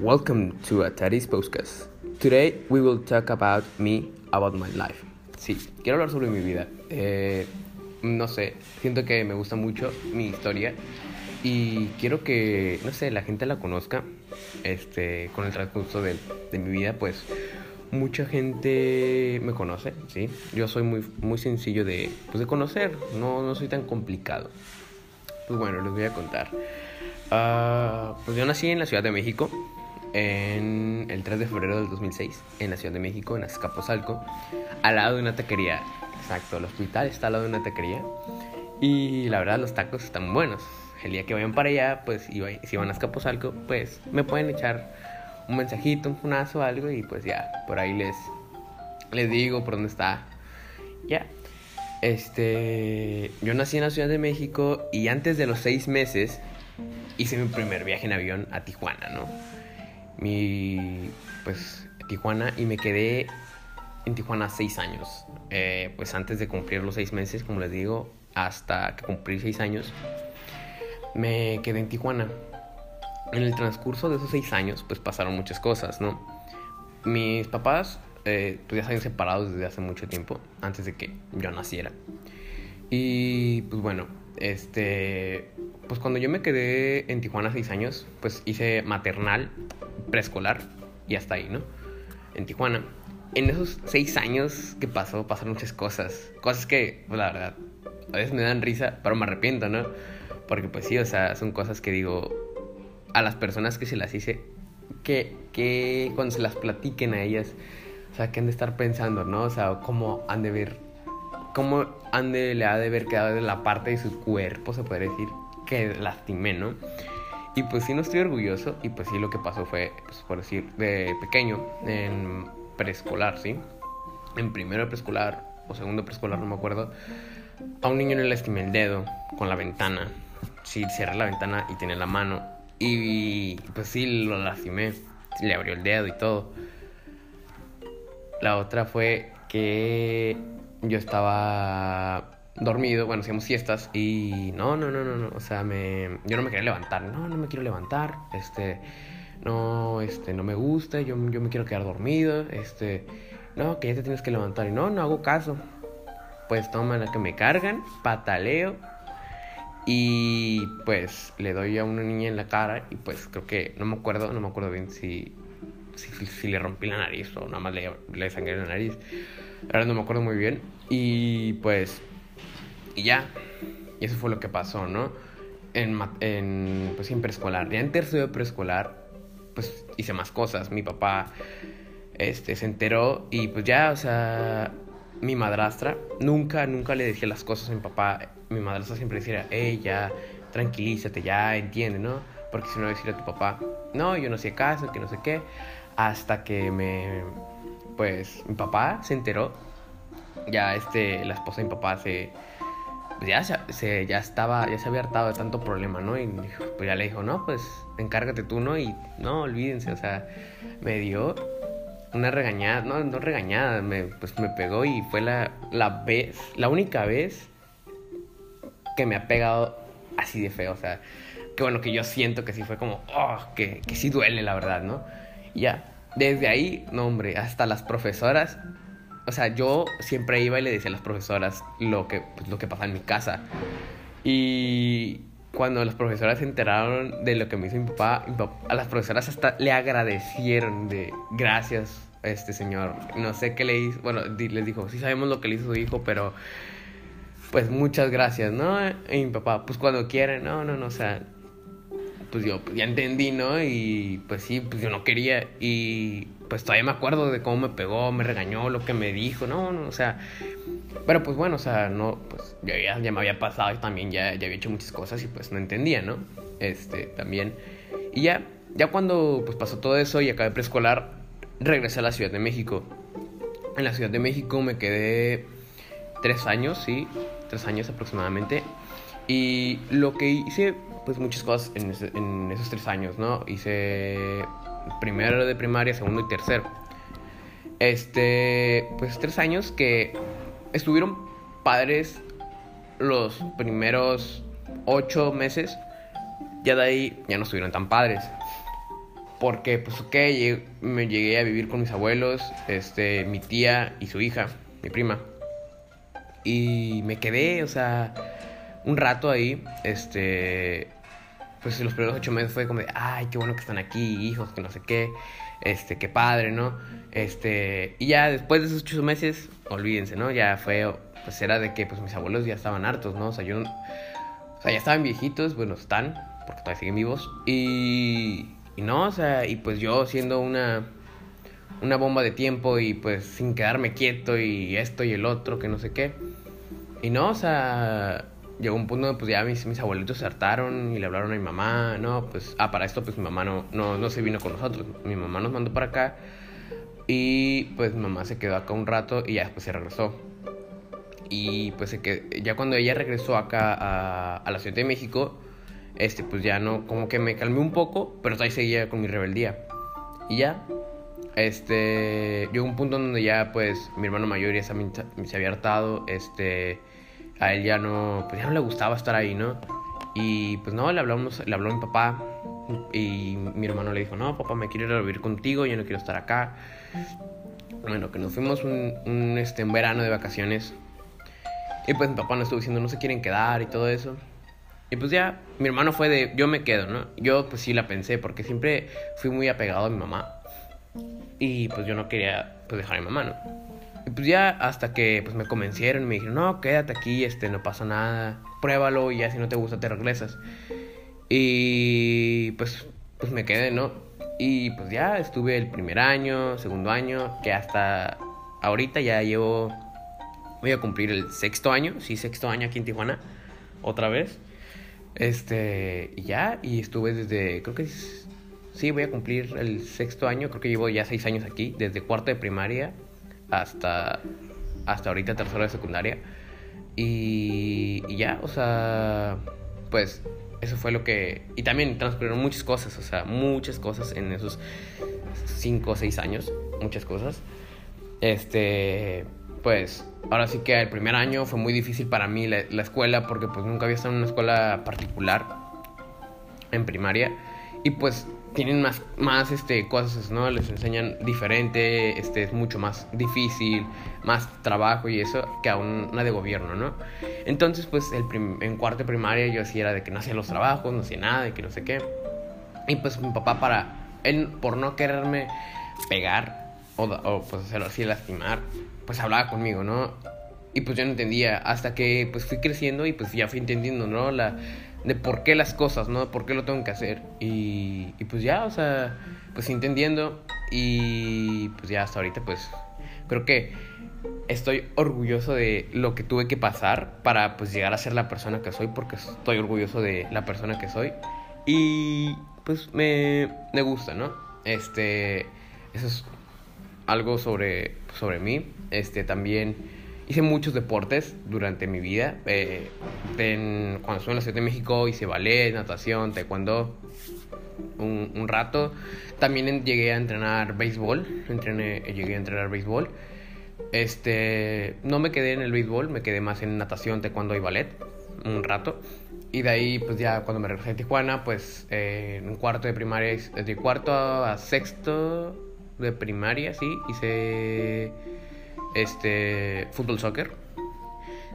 Welcome to Atari's podcast. Today we will talk about me, about my life. Sí, quiero hablar sobre mi vida. Eh, no sé, siento que me gusta mucho mi historia y quiero que, no sé, la gente la conozca. Este, con el transcurso de, de mi vida, pues mucha gente me conoce, ¿sí? Yo soy muy, muy sencillo de, pues, de conocer, no, no soy tan complicado. Pues bueno, les voy a contar. Ah, pues yo nací en la Ciudad de México, en el 3 de febrero del 2006, en la Ciudad de México, en Azcapotzalco, al lado de una taquería. Exacto, el hospital está al lado de una taquería. Y la verdad, los tacos están buenos. El día que vayan para allá, pues, si van a Azcapotzalco, pues me pueden echar un mensajito, un funazo, algo, y pues ya, por ahí les, les digo por dónde está. Ya. Este, yo nací en la Ciudad de México y antes de los seis meses hice mi primer viaje en avión a Tijuana, ¿no? Mi, pues, Tijuana y me quedé en Tijuana seis años. Eh, pues antes de cumplir los seis meses, como les digo, hasta que cumplí seis años, me quedé en Tijuana. En el transcurso de esos seis años, pues pasaron muchas cosas, ¿no? Mis papás, eh, pues ya se habían separado desde hace mucho tiempo, antes de que yo naciera. Y pues bueno, este, pues cuando yo me quedé en Tijuana seis años, pues hice maternal, preescolar y hasta ahí, ¿no? En Tijuana. En esos seis años que pasó, pasaron muchas cosas. Cosas que, pues, la verdad, a veces me dan risa, pero me arrepiento, ¿no? Porque pues sí, o sea, son cosas que digo a las personas que se las hice, que, que cuando se las platiquen a ellas, o sea, que han de estar pensando, ¿no? O sea, cómo han de ver, cómo han de, le ha de haber quedado la parte de su cuerpo, se puede decir, que lastimé, ¿no? Y pues sí, no estoy orgulloso, y pues sí, lo que pasó fue, pues por decir, de pequeño, en preescolar, ¿sí? En primero preescolar, o segundo preescolar, no me acuerdo, a un niño le lastimé el dedo con la ventana sí cerré la ventana y tenía la mano. Y pues sí, lo lastimé. Le abrió el dedo y todo. La otra fue que yo estaba dormido, bueno, hacíamos siestas y no, no, no, no, no, o sea, me, yo no me quería levantar, no, no me quiero levantar, este, no, este, no me gusta, yo, yo me quiero quedar dormido, este, no, que ya te tienes que levantar y no, no hago caso. Pues toma la que me cargan, pataleo y pues le doy a una niña en la cara y pues creo que, no me acuerdo, no me acuerdo bien si, si, si le rompí la nariz o nada más le, le sangré la nariz. Ahora no me acuerdo muy bien. Y pues, y ya, y eso fue lo que pasó, ¿no? En, en, pues, en preescolar. Ya en tercero de preescolar, pues hice más cosas. Mi papá este, se enteró y pues ya, o sea, mi madrastra, nunca, nunca le decía las cosas a mi papá. Mi madrastra siempre decía, ya, tranquilízate, ya, entiende, ¿no? Porque si no decirle a tu papá, no, yo no sé caso, que no sé qué. Hasta que me, pues, mi papá se enteró. Ya, este, la esposa de mi papá se, ya se, ya estaba, ya se había hartado de tanto problema, ¿no? Y pues ya le dijo, no, pues, encárgate tú, ¿no? Y no, olvídense, o sea, me dio una regañada, no, no regañada, me, pues me pegó y fue la, la vez, la única vez que me ha pegado así de feo, o sea, que bueno, que yo siento que sí fue como, oh, que, que sí duele, la verdad, ¿no? Y ya, desde ahí, no, hombre, hasta las profesoras, o sea, yo siempre iba y le decía a las profesoras lo que, pues, lo que pasaba en mi casa. Y cuando las profesoras se enteraron de lo que me hizo mi papá, mi papá, a las profesoras hasta le agradecieron de gracias a este señor. No sé qué le hizo, bueno, les dijo, sí sabemos lo que le hizo su hijo, pero pues muchas gracias, ¿no? Y mi papá, pues cuando quiere, no, no, no, o sea, pues yo pues ya entendí, ¿no? Y pues sí, pues yo no quería y pues todavía me acuerdo de cómo me pegó, me regañó, lo que me dijo, no, no, o sea, pero pues bueno, o sea, no, pues ya, ya me había pasado y también ya, ya había hecho muchas cosas y pues no entendía, ¿no? Este, también. Y ya, ya cuando pues pasó todo eso y acabé preescolar, regresé a la Ciudad de México. En la Ciudad de México me quedé tres años, sí, tres años aproximadamente. Y lo que hice, pues muchas cosas en esos tres años, ¿no? Hice primero de primaria, segundo y tercero. Este, pues tres años que estuvieron padres los primeros ocho meses. Ya de ahí ya no estuvieron tan padres. Porque, pues, ok, me llegué a vivir con mis abuelos, este, mi tía y su hija, mi prima. Y me quedé, o sea, un rato ahí, este, pues los primeros ocho meses fue como de, ay, qué bueno que están aquí, hijos, que no sé qué, este, qué padre, ¿no? Este, y ya después de esos ocho meses, olvídense, ¿no? Ya fue, pues era de que, pues mis abuelos ya estaban hartos, ¿no? O sea, yo, o sea, ya estaban viejitos, bueno, están, porque todavía siguen vivos, y y no, o sea, y pues yo siendo una, una bomba de tiempo y pues sin quedarme quieto y esto y el otro, que no sé qué. Y no, o sea, llegó un punto donde pues ya mis, mis abuelitos se hartaron y le hablaron a mi mamá, no, pues, ah, para esto pues mi mamá no, no, no se vino con nosotros, mi mamá nos mandó para acá y pues mi mamá se quedó acá un rato y ya después se regresó. Y pues que ya cuando ella regresó acá a, a la Ciudad de México, este, pues ya no, como que me calmé un poco, pero todavía seguía con mi rebeldía. Y ya, este, llegó un punto donde ya, pues, mi hermano mayor ya se, se había hartado, este, a él ya no, pues ya no le gustaba estar ahí, ¿no? Y pues no, le hablamos, le habló a mi papá y mi hermano le dijo, no, papá, me quiero ir a vivir contigo, yo no quiero estar acá. Bueno, que nos fuimos un, un, este, un verano de vacaciones. Y pues mi papá nos estuvo diciendo, no se quieren quedar y todo eso. Y pues ya, mi hermano fue de, yo me quedo, ¿no? Yo pues sí la pensé, porque siempre fui muy apegado a mi mamá. Y pues yo no quería pues dejar a mi mamá, ¿no? Y pues ya hasta que pues me convencieron me dijeron, no, quédate aquí, este, no pasa nada, pruébalo y ya si no te gusta te regresas. Y pues, pues me quedé, ¿no? Y pues ya estuve el primer año, segundo año, que hasta ahorita ya llevo, voy a cumplir el sexto año, sí, sexto año aquí en Tijuana, otra vez. Este, y ya, y estuve desde, creo que sí, voy a cumplir el sexto año, creo que llevo ya seis años aquí, desde cuarto de primaria hasta, hasta ahorita tercero de secundaria. Y, ya, o sea, pues eso fue lo que... Y también transcurrieron muchas cosas, o sea, muchas cosas en esos cinco o seis años, muchas cosas. Este, pues ahora sí que el primer año fue muy difícil para mí la, escuela porque pues nunca había estado en una escuela particular en primaria y pues tienen más, más este, cosas, ¿no? Les enseñan diferente, este, es mucho más difícil, más trabajo y eso que a una de gobierno, ¿no? Entonces, pues, el en cuarto primaria yo así era de que no hacía los trabajos, no hacía nada, y que no sé qué. Y pues mi papá para, él por no quererme pegar o, o pues hacerlo así lastimar, pues hablaba conmigo, ¿no? Y pues yo no entendía hasta que pues fui creciendo y pues ya fui entendiendo, ¿no? La, de por qué las cosas, ¿no? Por qué lo tengo que hacer. Y, y pues ya, o sea, pues entendiendo y pues ya hasta ahorita pues creo que estoy orgulloso de lo que tuve que pasar para pues llegar a ser la persona que soy porque estoy orgulloso de la persona que soy y pues me, me gusta, ¿no? Este, eso es algo sobre, sobre mí. Este, también hice muchos deportes durante mi vida. Eh, cuando estuve en la Ciudad de México hice ballet, natación, taekwondo, un, rato. También llegué a entrenar béisbol, entrené, llegué a entrenar béisbol. Este, no me quedé en el béisbol, me quedé más en natación, taekwondo y ballet, un rato. Y de ahí, pues ya cuando me regresé a Tijuana, pues eh, en cuarto de primaria, de cuarto a sexto, de primaria, sí, hice este fútbol soccer.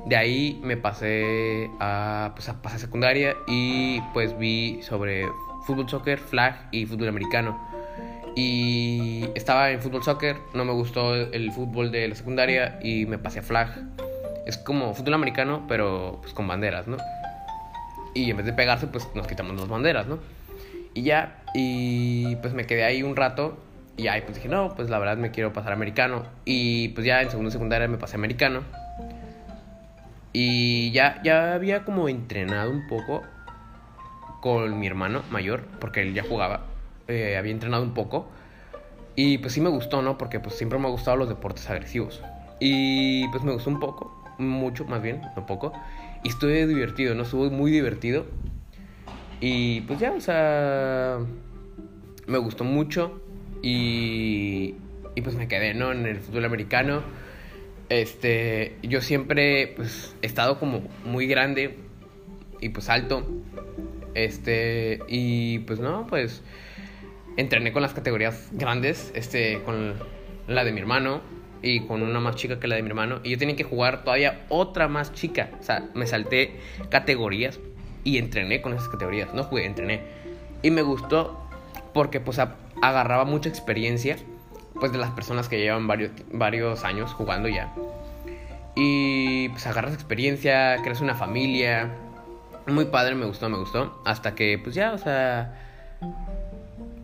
De ahí me pasé a, pues, a pasar secundaria y pues vi sobre fútbol soccer, flag y fútbol americano. Y estaba en fútbol soccer, no me gustó el fútbol de la secundaria y me pasé a flag. Es como fútbol americano, pero pues con banderas, ¿no? Y en vez de pegarse, pues nos quitamos las banderas, ¿no? Y ya, y pues me quedé ahí un rato y ahí pues dije, no, pues la verdad me quiero pasar americano. Y pues ya en segundo secundaria me pasé americano. Y ya, ya había como entrenado un poco con mi hermano mayor, porque él ya jugaba. Eh, había entrenado un poco. Y pues sí me gustó, ¿no? Porque pues siempre me han gustado los deportes agresivos. Y pues me gustó un poco, mucho más bien, no poco. Y estuve divertido, ¿no? Estuve muy divertido. Y pues ya, o sea, me gustó mucho. Y, pues me quedé, ¿no? En el fútbol americano. Este, yo siempre pues he estado como muy grande y pues alto. Este, y pues no, pues entrené con las categorías grandes, este, con la de mi hermano y con una más chica que la de mi hermano. Y yo tenía que jugar todavía otra más chica. O sea, me salté categorías y entrené con esas categorías. No jugué, entrené. Y me gustó porque pues agarraba mucha experiencia pues de las personas que llevan varios, varios años jugando ya. Y pues agarras experiencia, creas una familia. Muy padre, me gustó, me gustó. Hasta que pues ya, o sea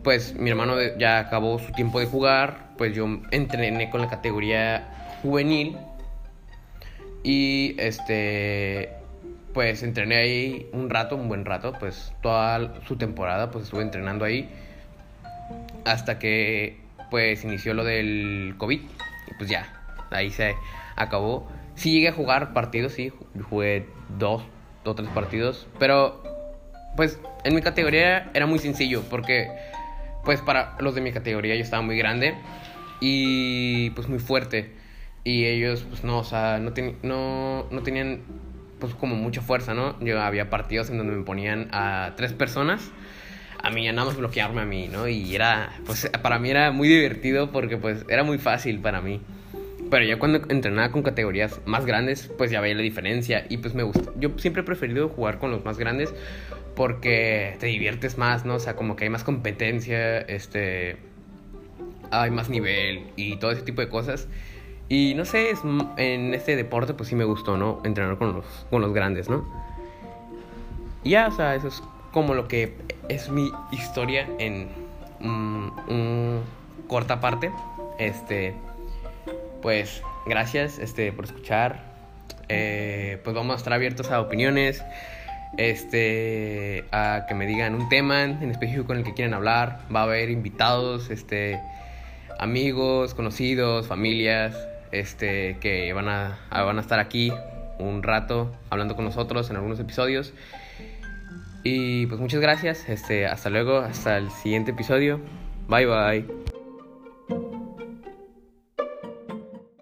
pues mi hermano ya acabó su tiempo de jugar, pues yo entrené con la categoría juvenil y este pues entrené ahí un rato, un buen rato, pues toda su temporada pues estuve entrenando ahí hasta que pues inició lo del COVID y pues ya, ahí se acabó. Sí llegué a jugar partidos, sí, jugué dos o tres partidos, pero pues en mi categoría era muy sencillo porque pues para los de mi categoría yo estaba muy grande y pues muy fuerte. Y ellos pues no, o sea, no, no, no tenían pues como mucha fuerza, ¿no? Yo había partidos en donde me ponían a tres personas a mí ya nada más bloquearme a mí, ¿no? Y era, pues para mí era muy divertido porque pues era muy fácil para mí. Pero ya cuando entrenaba con categorías más grandes, pues ya veía la diferencia y pues me gusta. Yo siempre he preferido jugar con los más grandes porque te diviertes más, ¿no? O sea, como que hay más competencia, este, hay más nivel y todo ese tipo de cosas. Y no sé, en este deporte pues sí me gustó, ¿no? Entrenar con los, con los grandes, ¿no? Y ya, o sea, eso es como lo que es mi historia en un, corta parte. Este, pues gracias este, por escuchar. Eh, pues vamos a estar abiertos a opiniones este, a que me digan un tema en específico con el que quieren hablar. Va a haber invitados, este, amigos, conocidos, familias, este, que van a, van a estar aquí un rato hablando con nosotros en algunos episodios. Y pues muchas gracias, este, hasta luego, hasta el siguiente episodio. Bye bye.